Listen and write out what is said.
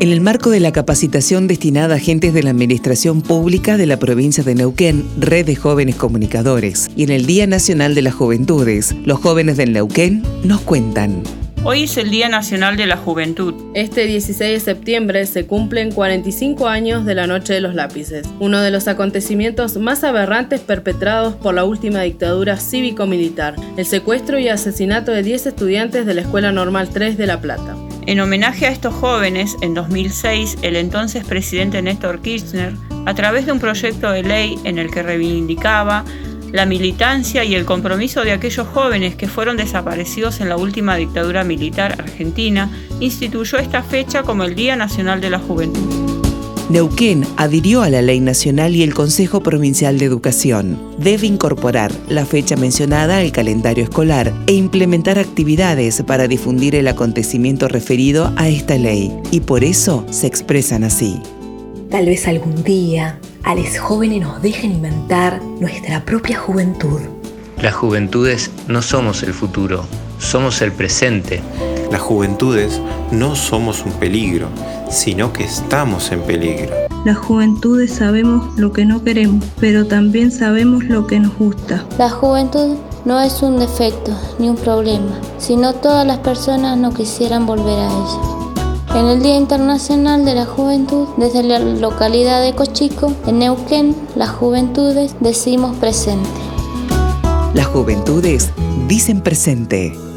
En el marco de la capacitación destinada a agentes de la Administración Pública de la provincia de Neuquén, Red de Jóvenes Comunicadores, y en el Día Nacional de las Juventudes, los jóvenes del Neuquén nos cuentan. Hoy es el Día Nacional de la Juventud. Este 16 de septiembre se cumplen 45 años de la Noche de los Lápices, uno de los acontecimientos más aberrantes perpetrados por la última dictadura cívico-militar, el secuestro y asesinato de 10 estudiantes de la Escuela Normal 3 de La Plata. En homenaje a estos jóvenes, en 2006, el entonces presidente Néstor Kirchner, a través de un proyecto de ley en el que reivindicaba la militancia y el compromiso de aquellos jóvenes que fueron desaparecidos en la última dictadura militar argentina, instituyó esta fecha como el Día Nacional de la Juventud. Neuquén adhirió a la ley nacional y el Consejo Provincial de Educación. Debe incorporar la fecha mencionada al calendario escolar e implementar actividades para difundir el acontecimiento referido a esta ley. Y por eso se expresan así. Tal vez algún día a los jóvenes nos dejen inventar nuestra propia juventud. Las juventudes no somos el futuro, somos el presente. Las juventudes no somos un peligro, sino que estamos en peligro. Las juventudes sabemos lo que no queremos, pero también sabemos lo que nos gusta. La juventud no es un defecto ni un problema, sino todas las personas no quisieran volver a ella. En el Día Internacional de la Juventud, desde la localidad de Cochico, en Neuquén, las juventudes decimos presente. Las juventudes dicen presente.